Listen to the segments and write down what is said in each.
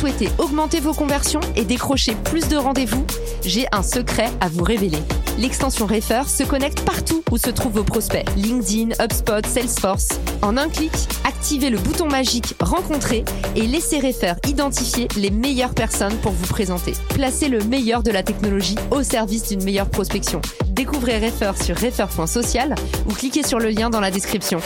Souhaitez augmenter vos conversions et décrocher plus de rendez-vous J'ai un secret à vous révéler. L'extension Refer se connecte partout où se trouvent vos prospects. LinkedIn, HubSpot, Salesforce. En un clic, activez le bouton magique Rencontrer et laissez Refer identifier les meilleures personnes pour vous présenter. Placez le meilleur de la technologie au service d'une meilleure prospection. Découvrez Refer sur refer.social ou cliquez sur le lien dans la description.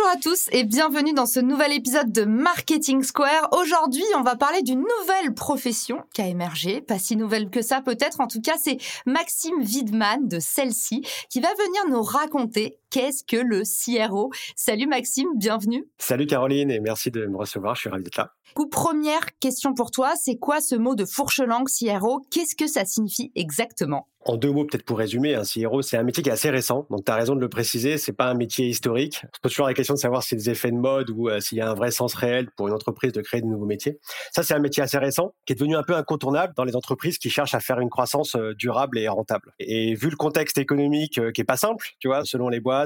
Bonjour à tous et bienvenue dans ce nouvel épisode de Marketing Square. Aujourd'hui, on va parler d'une nouvelle profession qui a émergé, pas si nouvelle que ça peut-être, en tout cas c'est Maxime Widman de celle-ci qui va venir nous raconter qu'est-ce que le CRO. Salut Maxime, bienvenue. Salut Caroline et merci de me recevoir, je suis ravi d'être là. Coup, première question pour toi, c'est quoi ce mot de fourche-langue CRO Qu'est-ce que ça signifie exactement? En deux mots, peut-être pour résumer, un CRO, c'est un métier qui est assez récent. Donc, tu as raison de le préciser, c'est pas un métier historique. On se pose toujours la question de savoir si c'est des effets de mode ou euh, s'il y a un vrai sens réel pour une entreprise de créer de nouveaux métiers. Ça, c'est un métier assez récent qui est devenu un peu incontournable dans les entreprises qui cherchent à faire une croissance euh, durable et rentable. Et, vu le contexte économique euh, qui est pas simple, tu vois, selon les boîtes,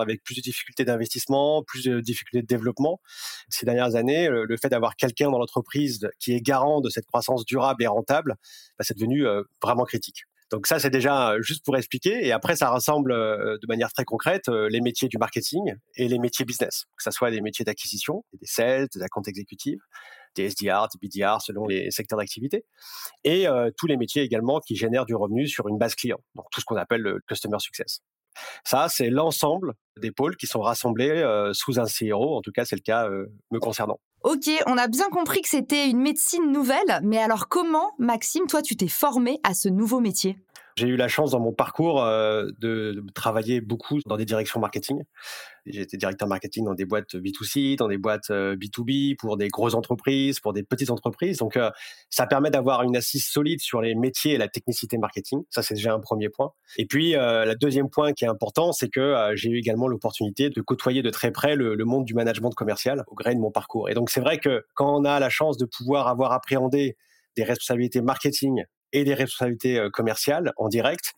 avec plus de difficultés d'investissement, plus de difficultés de développement, ces dernières années, le, fait d'avoir quelqu'un dans l'entreprise qui est garant de cette croissance durable et rentable, bah, c'est devenu vraiment critique. Donc ça, c'est déjà juste pour expliquer. Et après, ça rassemble de manière très concrète les métiers du marketing et les métiers business, que ce soit des métiers d'acquisition, des sales, des comptes exécutifs, des SDR, des BDR selon les secteurs d'activité, et tous les métiers également qui génèrent du revenu sur une base client, donc tout ce qu'on appelle le customer success. Ça, c'est l'ensemble des pôles qui sont rassemblés sous un CRO, en tout cas c'est le cas me concernant. Ok, on a bien compris que c'était une médecine nouvelle, mais alors comment, Maxime, toi, tu t'es formé à ce nouveau métier? J'ai eu la chance dans mon parcours euh, de, travailler beaucoup dans des directions marketing. J'ai été directeur marketing dans des boîtes B2C, dans des boîtes B2B, euh, pour des grosses entreprises, pour des petites entreprises. Donc, euh, ça permet d'avoir une assise solide sur les métiers et la technicité marketing. Ça, c'est déjà un premier point. Et puis, le deuxième point qui est important, c'est que j'ai eu également l'opportunité de côtoyer de très près le, le, monde du management commercial au gré de mon parcours. Et donc, c'est vrai que quand on a la chance de pouvoir avoir appréhendé des responsabilités marketing et des responsabilités euh, commerciales en direct,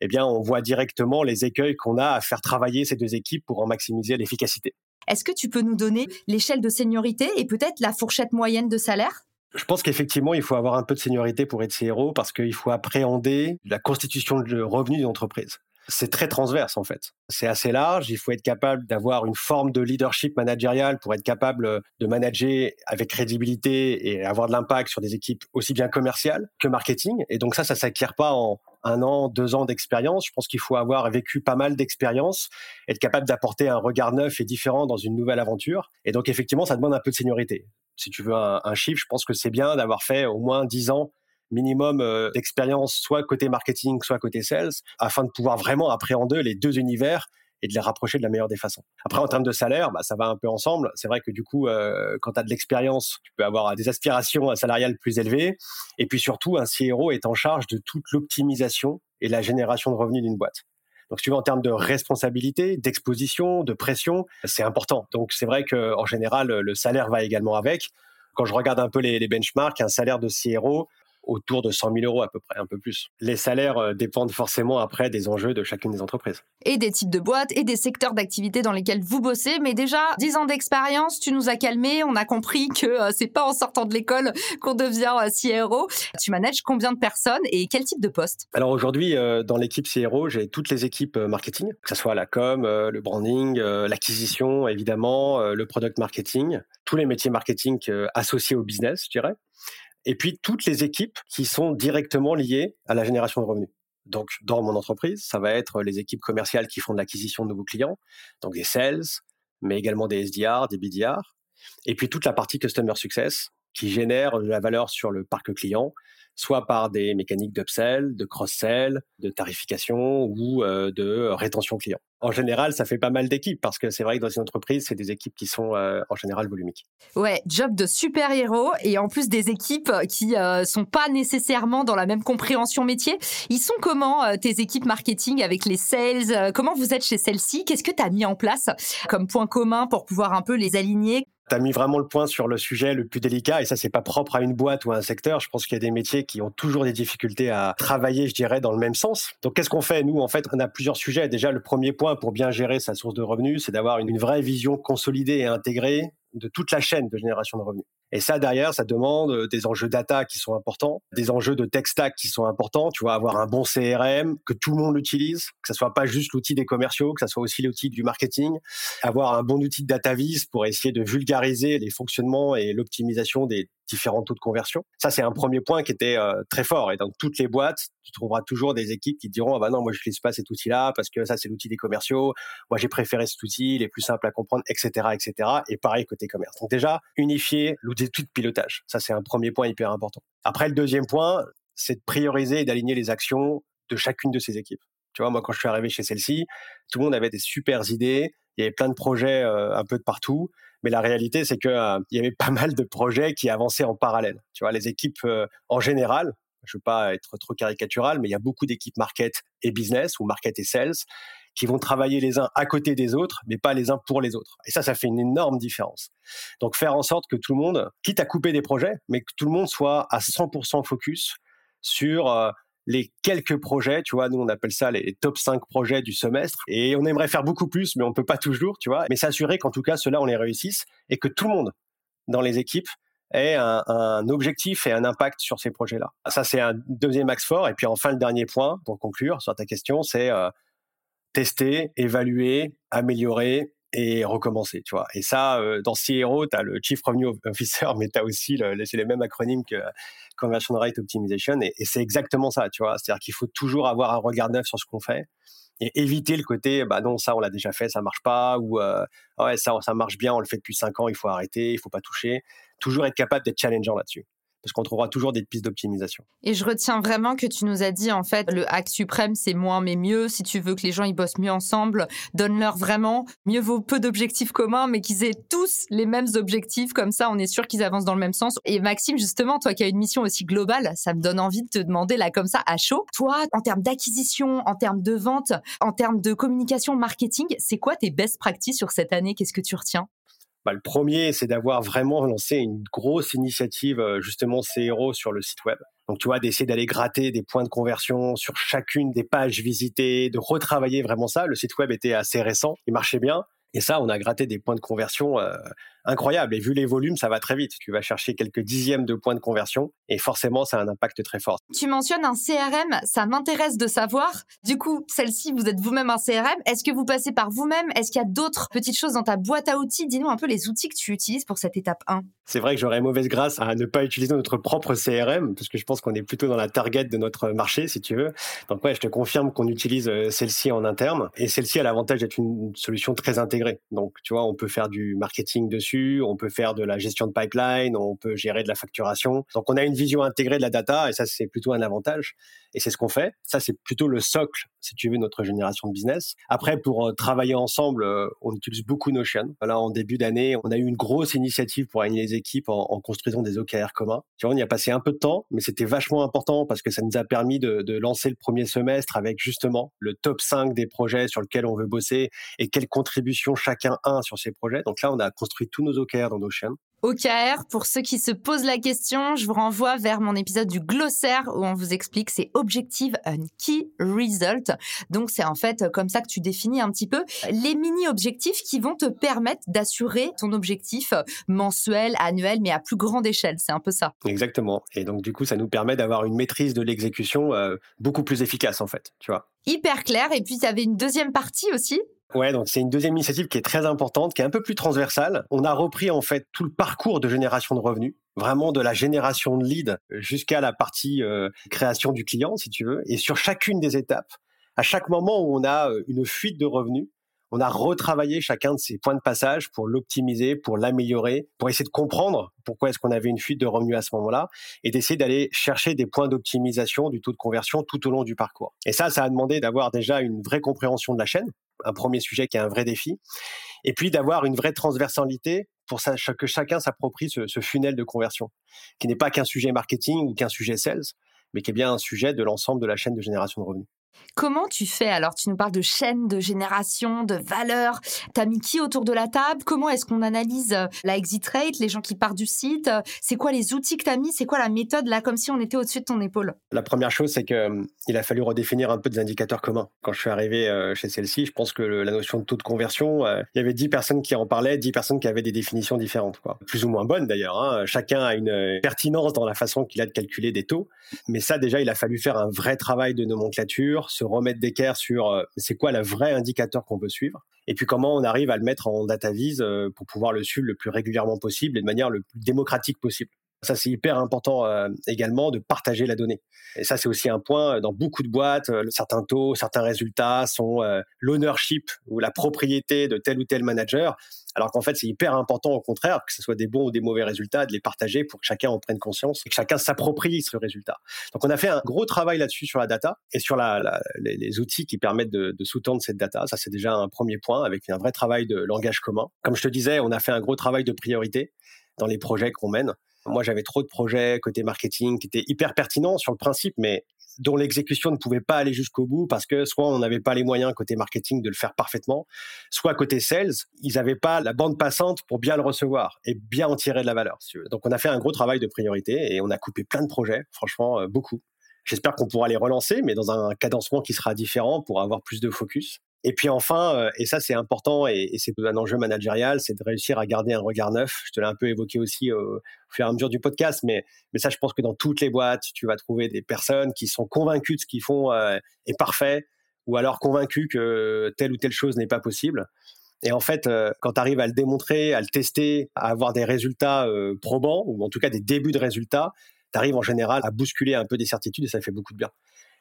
eh bien, on voit directement les écueils qu'on a à faire travailler ces deux équipes pour en maximiser l'efficacité. Est-ce que tu peux nous donner l'échelle de seniorité et peut-être la fourchette moyenne de salaire? Je pense qu'effectivement, il faut avoir un peu de seniorité pour être CRO parce qu'il faut appréhender la constitution de revenus d'une entreprise c'est très transverse en fait. C'est assez large, il faut être capable d'avoir une forme de leadership managérial pour être capable euh, de manager avec crédibilité et avoir de l'impact sur des équipes aussi bien commerciales que marketing. Et donc ça, ça s'acquiert pas en un an, deux ans d'expérience. Je pense qu'il faut avoir vécu pas mal d'expérience, être capable d'apporter un regard neuf et différent dans une nouvelle aventure. Et donc effectivement, ça demande un peu de seniorité. Si tu veux un, un chiffre, je pense que c'est bien d'avoir fait au moins dix ans minimum euh, d'expérience, soit côté marketing, soit côté sales, afin de pouvoir vraiment appréhender les deux univers et de les rapprocher de la meilleure des façons. Après, en termes de salaire, bah, ça va un peu ensemble. C'est vrai que du coup, euh, quand tu as de l'expérience, tu peux avoir des aspirations salariales plus élevées. Et puis surtout, un CRO est en charge de toute l'optimisation et la génération de revenus d'une boîte. Donc, si tu veux, en termes de responsabilité, d'exposition, de pression, c'est important. Donc, c'est vrai qu'en général, le salaire va également avec. Quand je regarde un peu les, benchmarks, un salaire de CRO, autour de 100 000 euros à peu près, un peu plus. Les salaires euh, dépendent forcément après des enjeux de chacune des entreprises. Et des types de boîtes et des secteurs d'activité dans lesquels vous bossez. Mais déjà, 10 ans d'expérience, tu nous as calmé. On a compris que euh, c'est pas en sortant de l'école qu'on devient euh, CRO. Tu manages combien de personnes et quel type de poste? Alors aujourd'hui, dans l'équipe CRO, j'ai toutes les équipes marketing, que ce soit la com, le branding, l'acquisition, évidemment, le product marketing, tous les métiers marketing associés au business, je dirais et puis toutes les équipes qui sont directement liées à la génération de revenus. Donc, dans mon entreprise, ça va être les équipes commerciales qui font de l'acquisition de nouveaux clients, donc des sales, mais également des SDR, des BDR, et puis toute la partie customer success qui génère de la valeur sur le parc client, soit par des mécaniques d'upsell, de cross-sell, de tarification ou euh, de rétention client. En général, ça fait pas mal d'équipes parce que c'est vrai que dans une entreprise, c'est des équipes qui sont euh, en général volumiques. Ouais, job de super-héros et en plus des équipes qui euh, sont pas nécessairement dans la même compréhension métier. Ils sont comment tes équipes marketing avec les sales? Comment vous êtes chez celles-ci Qu'est-ce que tu as mis en place comme point commun pour pouvoir un peu les aligner? Tu as mis vraiment le point sur le sujet le plus délicat et ça c'est pas propre à une boîte ou à un secteur. Je pense qu'il y a des métiers qui ont toujours des difficultés à travailler, je dirais, dans le même sens. Donc qu'est-ce qu'on fait? Nous, en fait, on a plusieurs sujets. Déjà, le premier point pour bien gérer sa source de revenus, c'est d'avoir une vraie vision consolidée et intégrée de toute la chaîne de génération de revenus. Et ça, derrière, ça demande euh, des enjeux data qui sont importants, des enjeux de tech stack qui sont importants. Tu vois, avoir un bon CRM, que tout le monde l'utilise, que ce soit pas juste l'outil des commerciaux, que ce soit aussi l'outil du marketing. Avoir un bon outil de data vis pour essayer de vulgariser les fonctionnements et l'optimisation des différents taux de conversion. Ça, c'est un premier point qui était euh, très fort. Et dans toutes les boîtes, tu trouveras toujours des équipes qui te diront, ah bah non, moi, je n'utilise pas cet outil-là parce que ça, c'est l'outil des commerciaux. Moi, j'ai préféré cet outil, il est plus simple à comprendre, etc., etc. Et pareil côté commerce. Donc déjà, unifier l'outil de pilotage. Ça, c'est un premier point hyper important. Après, le deuxième point, c'est de prioriser et d'aligner les actions de chacune de ces équipes. Tu vois, moi, quand je suis arrivé chez celle-ci, tout le monde avait des super idées. Il y avait plein de projets euh, un peu de partout. Mais la réalité, c'est que euh, y avait pas mal de projets qui avançaient en parallèle. Tu vois, les équipes euh, en général, je veux pas être trop caricatural, mais il y a beaucoup d'équipes market et business ou market et sales qui vont travailler les uns à côté des autres, mais pas les uns pour les autres. Et ça, ça fait une énorme différence. Donc faire en sorte que tout le monde, quitte à couper des projets, mais que tout le monde soit à 100% focus sur euh, les quelques projets, tu vois, nous on appelle ça les top 5 projets du semestre, et on aimerait faire beaucoup plus, mais on peut pas toujours, tu vois, mais s'assurer qu'en tout cas ceux-là on les réussisse et que tout le monde dans les équipes ait un, objectif et un impact sur ces projets-là. Ça c'est un deuxième axe fort, et puis enfin le dernier point pour conclure sur ta question, c'est euh, tester, évaluer, améliorer et recommencer, tu vois. Et ça, euh, dans CRO, tu as le Chief Revenue Officer, mais tu as aussi, le, c'est les mêmes acronymes que Conversion Rate Optimization, et, c'est exactement ça, tu vois. C'est-à-dire qu'il faut toujours avoir un regard neuf sur ce qu'on fait et éviter le côté, bah non, ça on l'a déjà fait, ça marche pas, ou euh, ouais, ça, ça marche bien, on le fait depuis cinq ans, il faut arrêter, il faut pas toucher. Toujours être capable d'être challengeant là-dessus parce qu'on trouvera toujours des pistes d'optimisation. Et je retiens vraiment que tu nous as dit, en fait, le hack suprême, c'est moins mais mieux. Si tu veux que les gens ils bossent mieux ensemble, donne-leur vraiment. Mieux vaut peu d'objectifs communs, mais qu'ils aient tous les mêmes objectifs. Comme ça, on est sûr qu'ils avancent dans le même sens. Et Maxime, justement, toi qui as une mission aussi globale, ça me donne envie de te demander là comme ça à chaud. Toi, en termes d'acquisition, en termes de vente, en termes de communication, marketing, c'est quoi tes best practices sur cette année? Qu'est-ce que tu retiens? Bah, le premier, c'est d'avoir vraiment lancé une grosse initiative, justement, CRO sur le site web. Donc, tu vois, d'essayer d'aller gratter des points de conversion sur chacune des pages visitées, de retravailler vraiment ça. Le site web était assez récent, il marchait bien. Et ça, on a gratté des points de conversion incroyables. Et vu les volumes, ça va très vite. Tu vas chercher quelques dixièmes de points de conversion et forcément, ça a un impact très fort. Tu mentionnes un CRM, ça m'intéresse de savoir. Du coup, celle-ci, vous êtes vous-même un CRM. Est-ce que vous passez par vous-même? Est-ce qu'il y a d'autres petites choses dans ta boîte à outils? Dis-nous un peu les outils que tu utilises pour cette étape 1. C'est vrai que j'aurais mauvaise grâce à ne pas utiliser notre propre CRM parce que je pense qu'on est plutôt dans la target de notre marché, si tu veux. Donc ouais, je te confirme qu'on utilise euh, celle-ci en interne et celle-ci a l'avantage d'être une solution très intégrée. Donc tu vois, on peut faire du marketing dessus, on peut faire de la gestion de pipeline, on peut gérer de la facturation. Donc on a une vision intégrée de la data et ça c'est plutôt un avantage et c'est ce qu'on fait. Ça c'est plutôt le socle si tu veux notre génération de business. Après pour euh, travailler ensemble, euh, on utilise beaucoup Notion. Voilà, en début d'année, on a eu une grosse initiative pour aligner les équipes en, construisant des OKR communs. Tu vois, on y a passé un peu de temps, mais c'était vachement important parce que ça nous a permis de, de lancer le premier semestre avec justement le top 5 des projets sur lesquels on veut bosser et quelles contributions chacun a sur ces projets. Donc là, on a construit tous nos OKR dans Notion. OKR, pour ceux qui se posent la question, je vous renvoie vers mon épisode du glossaire où on vous explique c'est Objective and Key Result. Donc c'est en fait comme ça que tu définis un petit peu les mini-objectifs qui vont te permettre d'assurer ton objectif mensuel, annuel, mais à plus grande échelle. C'est un peu ça. Exactement. Et donc du coup, ça nous permet d'avoir une maîtrise de l'exécution euh, beaucoup plus efficace en fait, tu vois. Hyper clair. Et puis tu avais une deuxième partie aussi Ouais, donc c'est une deuxième initiative qui est très importante, qui est un peu plus transversale. On a repris en fait tout le parcours de génération de revenus, vraiment de la génération de leads jusqu'à la partie euh, création du client, si tu veux. Et sur chacune des étapes, à chaque moment où on a euh, une fuite de revenus, on a retravaillé chacun de ces points de passage pour l'optimiser, pour l'améliorer, pour essayer de comprendre pourquoi est-ce qu'on avait une fuite de revenus à ce moment-là et d'essayer d'aller chercher des points d'optimisation du taux de conversion tout au long du parcours. Et ça, ça a demandé d'avoir déjà une vraie compréhension de la chaîne, un premier sujet qui est un vrai défi, et puis d'avoir une vraie transversalité pour que chacun s'approprie ce, funnel de conversion, qui n'est pas qu'un sujet marketing ou qu'un sujet sales, mais qui est bien un sujet de l'ensemble de la chaîne de génération de revenus. Comment tu fais alors? Tu nous parles de chaîne, de génération, de valeur. T'as mis qui autour de la table? Comment est-ce qu'on analyse euh, la exit rate, les gens qui partent du site? C'est quoi les outils que tu as mis? C'est quoi la méthode là, comme si on était au-dessus de ton épaule? La première chose, c'est qu'il euh, a fallu redéfinir un peu des indicateurs communs. Quand je suis arrivé euh, chez celle-ci, je pense que la notion de taux de conversion, il y avait 10 personnes qui en parlaient, 10 personnes qui avaient des définitions différentes, plus ou moins bonnes d'ailleurs. Hein. Chacun a une pertinence dans la façon qu'il a de calculer des taux. Mais ça, déjà, il a fallu faire un vrai travail de nomenclature se remettre d'équerre sur euh, c'est quoi le vrai indicateur qu'on veut suivre, et puis comment on arrive à le mettre en data vise euh, pour pouvoir le suivre le plus régulièrement possible et de manière le plus démocratique possible. Ça, c'est hyper important euh, également de partager la donnée. Et ça, c'est aussi un point dans beaucoup de boîtes. Certains taux, certains résultats sont l'ownership ou la propriété de tel ou tel manager. Alors qu'en fait, c'est hyper important au contraire, que ce soit des bons ou des mauvais résultats, de les partager pour que chacun en prenne conscience et que chacun s'approprie ce résultat. Donc, on a fait un gros travail là-dessus sur la data et sur les, outils qui permettent de, de sous-tendre cette data. Ça, c'est déjà un premier point avec un vrai travail de langage commun. Comme je te disais, on a fait un gros travail de priorité dans les projets qu'on mène. Moi, j'avais trop de projets côté marketing qui étaient hyper pertinents sur le principe, mais dont l'exécution ne pouvait pas aller jusqu'au bout parce que soit on n'avait pas les moyens côté marketing de le faire parfaitement, soit côté sales, ils n'avaient pas la bande passante pour bien le recevoir et bien en tirer de la valeur. Donc on a fait un gros travail de priorité et on a coupé plein de projets, franchement euh, beaucoup. J'espère qu'on pourra les relancer, mais dans un cadencement qui sera différent pour avoir plus de focus. Et puis enfin, euh, et ça c'est important et, c'est un enjeu managérial, c'est de réussir à garder un regard neuf. Je te l'ai un peu évoqué aussi au fur et à mesure du podcast, mais, mais ça je pense que dans toutes les boîtes, tu vas trouver des personnes qui sont convaincues de ce qu'ils font euh, est parfait, ou alors convaincues que telle ou telle chose n'est pas possible. Et en fait, euh, quand tu arrives à le démontrer, à le tester, à avoir des résultats probants, ou en tout cas des débuts de résultats, tu arrives en général à bousculer un peu des certitudes et ça fait beaucoup de bien.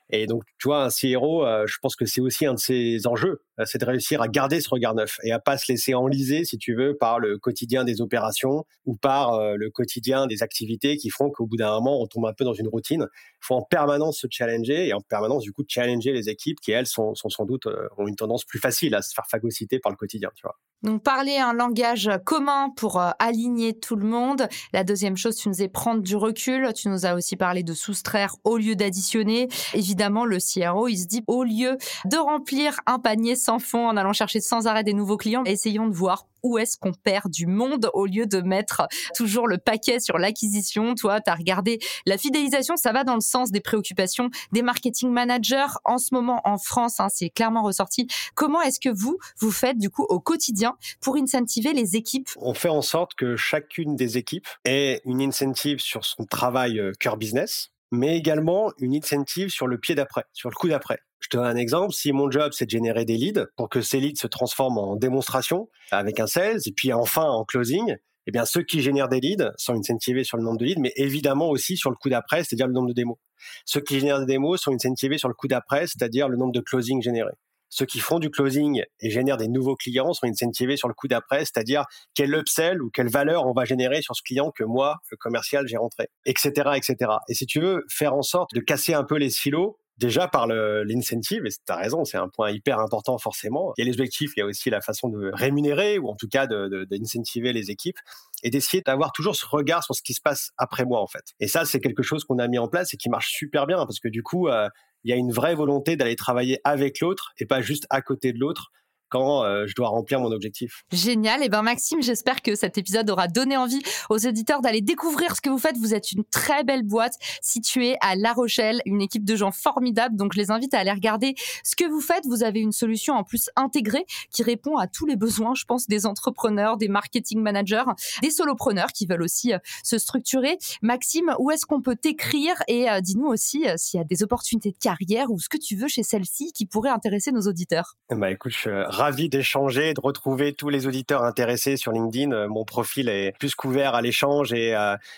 Et donc, tu vois, un CRO, euh, je pense que c'est aussi un de ses enjeux, c'est de réussir à garder ce regard neuf et à pas se laisser enliser, si tu veux, par le quotidien des opérations ou par euh, le quotidien des activités qui font qu'au bout d'un moment, on tombe un peu dans une routine. Il faut en permanence se challenger et en permanence, du coup, challenger les équipes qui, elles, sont, sans doute, ont une tendance plus facile à se faire phagocyter par le quotidien, tu vois. Donc parler un langage commun pour euh, aligner tout le monde. La deuxième chose, tu nous as prendre du recul. Tu nous as aussi parlé de soustraire au lieu d'additionner. Évidemment, le CRO, il se dit au lieu de remplir un panier sans en allant chercher sans arrêt des nouveaux clients, essayons de voir où est-ce qu'on perd du monde au lieu de mettre toujours le paquet sur l'acquisition. Toi, tu as regardé la fidélisation, ça va dans le sens des préoccupations des marketing managers en ce moment en France, hein, c'est clairement ressorti. Comment est-ce que vous, vous faites du coup au quotidien pour incentiver les équipes? On fait en sorte que chacune des équipes ait une incentive sur son travail euh, cœur business, mais également une incentive sur le pied d'après, sur le coup d'après. Je te donne un exemple. Si mon job, c'est de générer des leads pour que ces leads se transforment en démonstration avec un sales et puis enfin en closing, eh bien, ceux qui génèrent des leads sont incentivés sur le nombre de leads, mais évidemment aussi sur le coup d'après, c'est-à-dire le nombre de démos. Ceux qui génèrent des démos sont incentivés sur le coup d'après, c'est-à-dire le nombre de closings générés. Ceux qui font du closing et génèrent des nouveaux clients sont incentivés sur le coup d'après, c'est-à-dire quel upsell ou quelle valeur on va générer sur ce client que moi, le commercial, j'ai rentré, etc., etc. Et si tu veux faire en sorte de casser un peu les silos, déjà par l'incentive, et tu as raison, c'est un point hyper important forcément. Il y a les objectifs, il y a aussi la façon de rémunérer ou en tout cas d'incentiver les équipes et d'essayer d'avoir toujours ce regard sur ce qui se passe après moi en fait. Et ça, c'est quelque chose qu'on a mis en place et qui marche super bien parce que du coup, euh, il y a une vraie volonté d'aller travailler avec l'autre et pas juste à côté de l'autre quand euh, je dois remplir mon objectif. Génial. Et eh ben Maxime, j'espère que cet épisode aura donné envie aux auditeurs d'aller découvrir ce que vous faites. Vous êtes une très belle boîte située à La Rochelle, une équipe de gens formidables. Donc je les invite à aller regarder ce que vous faites. Vous avez une solution en plus intégrée qui répond à tous les besoins, je pense, des entrepreneurs, des marketing managers, des solopreneurs qui veulent aussi euh, se structurer. Maxime, où est-ce qu'on peut t'écrire? Et euh, dis-nous aussi s'il y a des opportunités de carrière ou ce que tu veux chez celle-ci qui pourrait intéresser nos auditeurs. Bah écoute, je ravi d'échanger, de retrouver tous les auditeurs intéressés sur LinkedIn. Mon profil est plus couvert à l'échange et,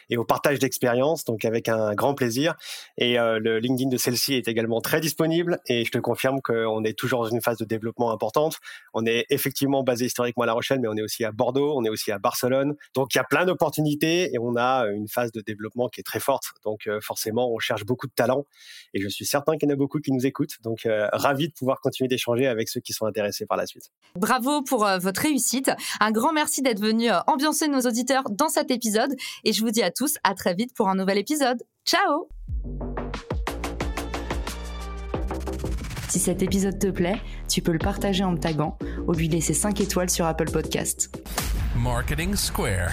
et au partage d'expériences, donc avec un grand plaisir. Et le LinkedIn de celle-ci est également très disponible et je te confirme qu'on est toujours dans une phase de développement importante. On est effectivement basé historiquement à La Rochelle, mais on est aussi à Bordeaux, on est aussi à Barcelone. Donc il y a plein d'opportunités et on a une phase de développement qui est très forte. Donc euh, forcément, on cherche beaucoup de talents et je suis certain qu'il y en a beaucoup qui nous écoutent. Donc euh, ravi de pouvoir continuer d'échanger avec ceux qui sont intéressés par la. Bravo pour euh, votre réussite. Un grand merci d'être venu ambiancer nos auditeurs dans cet épisode et je vous dis à tous à très vite pour un nouvel épisode. Ciao Si cet épisode te plaît, tu peux le partager en me taguant ou lui laisser 5 étoiles sur Apple Podcast. Marketing Square.